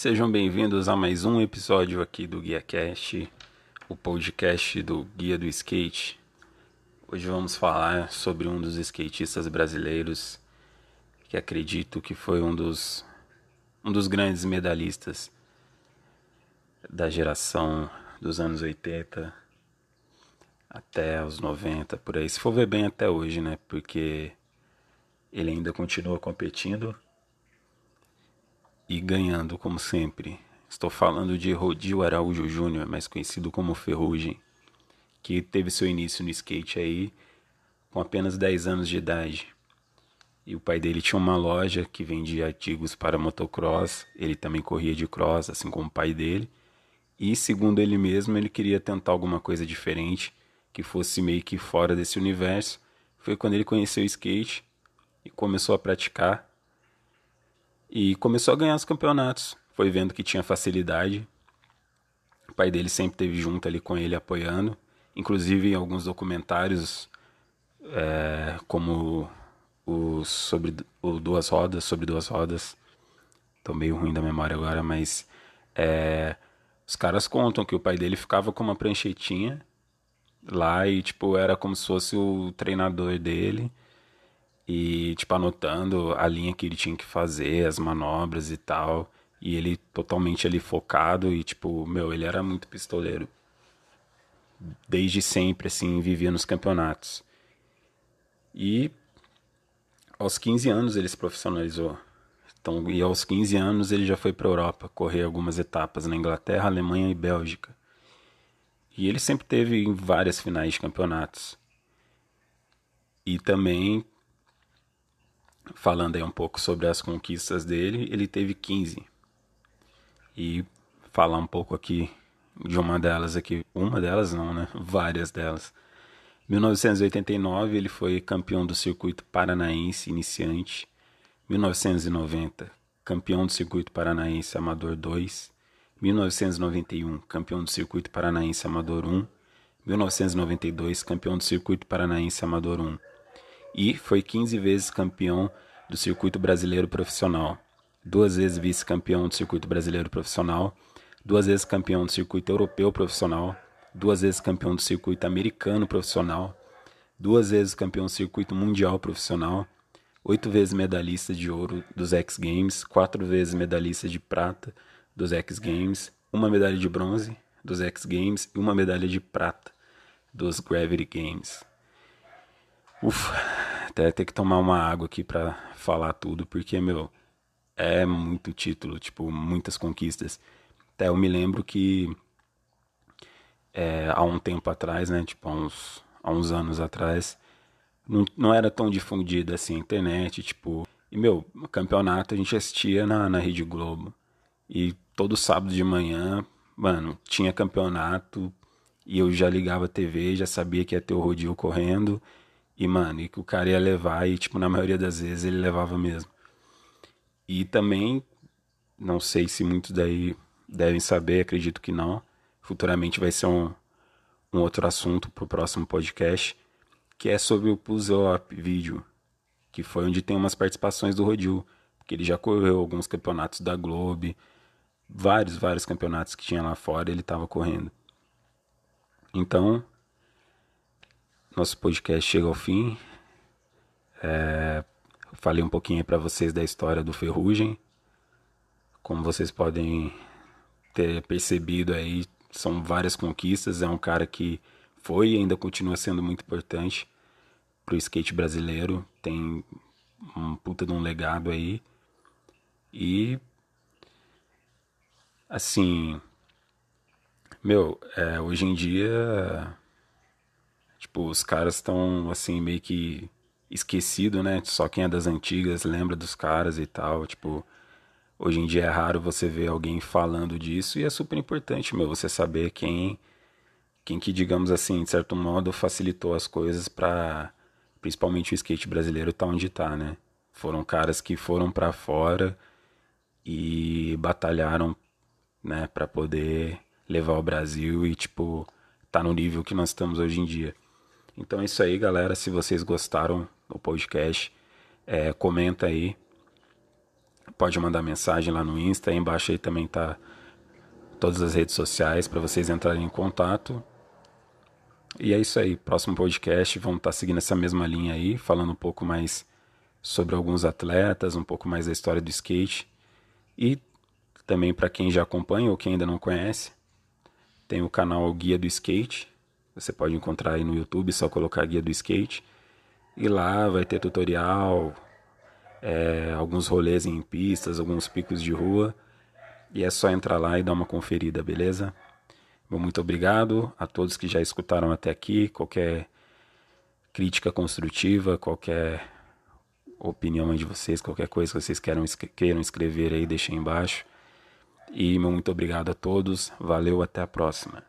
Sejam bem-vindos a mais um episódio aqui do Guia Cast, o podcast do Guia do Skate. Hoje vamos falar sobre um dos skatistas brasileiros que acredito que foi um dos um dos grandes medalhistas da geração dos anos 80 até os 90, por aí. Se for ver bem até hoje, né? Porque ele ainda continua competindo e ganhando como sempre. Estou falando de Rodil Araújo Júnior, mais conhecido como Ferrugem, que teve seu início no skate aí com apenas 10 anos de idade. E o pai dele tinha uma loja que vendia artigos para motocross, ele também corria de cross, assim como o pai dele. E segundo ele mesmo, ele queria tentar alguma coisa diferente, que fosse meio que fora desse universo. Foi quando ele conheceu o skate e começou a praticar e começou a ganhar os campeonatos. Foi vendo que tinha facilidade. O pai dele sempre esteve junto ali com ele, apoiando. Inclusive em alguns documentários, é, como o sobre o Duas Rodas, sobre Duas Rodas. Tô meio ruim da memória agora, mas é, os caras contam que o pai dele ficava com uma pranchetinha lá e, tipo, era como se fosse o treinador dele e tipo anotando a linha que ele tinha que fazer, as manobras e tal, e ele totalmente ali focado e tipo, meu, ele era muito pistoleiro. Desde sempre assim, vivia nos campeonatos. E aos 15 anos ele se profissionalizou. Então, e aos 15 anos ele já foi para a Europa correr algumas etapas na Inglaterra, Alemanha e Bélgica. E ele sempre teve várias finais de campeonatos. E também falando aí um pouco sobre as conquistas dele, ele teve 15. E falar um pouco aqui de uma delas aqui, uma delas não, né? Várias delas. 1989 ele foi campeão do circuito paranaense iniciante. 1990, campeão do circuito paranaense amador 2. 1991, campeão do circuito paranaense amador 1. 1992, campeão do circuito paranaense amador 1 e foi 15 vezes campeão do circuito brasileiro profissional, duas vezes vice-campeão do circuito brasileiro profissional, duas vezes campeão do circuito europeu profissional, duas vezes campeão do circuito americano profissional, duas vezes campeão do circuito mundial profissional, oito vezes medalhista de ouro dos X Games, quatro vezes medalhista de prata dos X Games, uma medalha de bronze dos X Games e uma medalha de prata dos Gravity Games. Ufa, até ter que tomar uma água aqui para falar tudo, porque, meu, é muito título, tipo, muitas conquistas. Até eu me lembro que é, há um tempo atrás, né, tipo, há uns, há uns anos atrás, não, não era tão difundida assim a internet, tipo, e, meu, campeonato a gente assistia na, na Rede Globo. E todo sábado de manhã, mano, tinha campeonato e eu já ligava a TV, já sabia que ia ter o rodízio correndo e, mano, e que o cara ia levar, e, tipo, na maioria das vezes ele levava mesmo. E também, não sei se muitos daí devem saber, acredito que não. Futuramente vai ser um, um outro assunto pro próximo podcast, que é sobre o Puzzle Up Video, que foi onde tem umas participações do Rodil, porque ele já correu alguns campeonatos da Globo, vários, vários campeonatos que tinha lá fora, ele estava correndo. Então, nosso podcast chega ao fim. É, falei um pouquinho para vocês da história do Ferrugem. Como vocês podem ter percebido aí, são várias conquistas. É um cara que foi e ainda continua sendo muito importante para o skate brasileiro. Tem um puta de um legado aí. E assim, meu, é, hoje em dia Tipo, os caras estão assim meio que esquecido, né? Só quem é das antigas lembra dos caras e tal, tipo, hoje em dia é raro você ver alguém falando disso e é super importante, meu, você saber quem quem que, digamos assim, de certo modo facilitou as coisas para principalmente o skate brasileiro tá onde tá, né? Foram caras que foram para fora e batalharam, né, para poder levar o Brasil e tipo tá no nível que nós estamos hoje em dia. Então é isso aí, galera. Se vocês gostaram do podcast, é, comenta aí. pode mandar mensagem lá no Insta. Aí embaixo aí também tá todas as redes sociais para vocês entrarem em contato. E é isso aí. Próximo podcast vamos estar tá seguindo essa mesma linha aí, falando um pouco mais sobre alguns atletas, um pouco mais da história do skate. E também para quem já acompanha ou quem ainda não conhece, tem o canal Guia do Skate. Você pode encontrar aí no YouTube, só colocar Guia do Skate. E lá vai ter tutorial, é, alguns rolês em pistas, alguns picos de rua. E é só entrar lá e dar uma conferida, beleza? Bom, muito obrigado a todos que já escutaram até aqui. Qualquer crítica construtiva, qualquer opinião de vocês, qualquer coisa que vocês queiram, queiram escrever aí, deixem embaixo. E meu muito obrigado a todos. Valeu, até a próxima.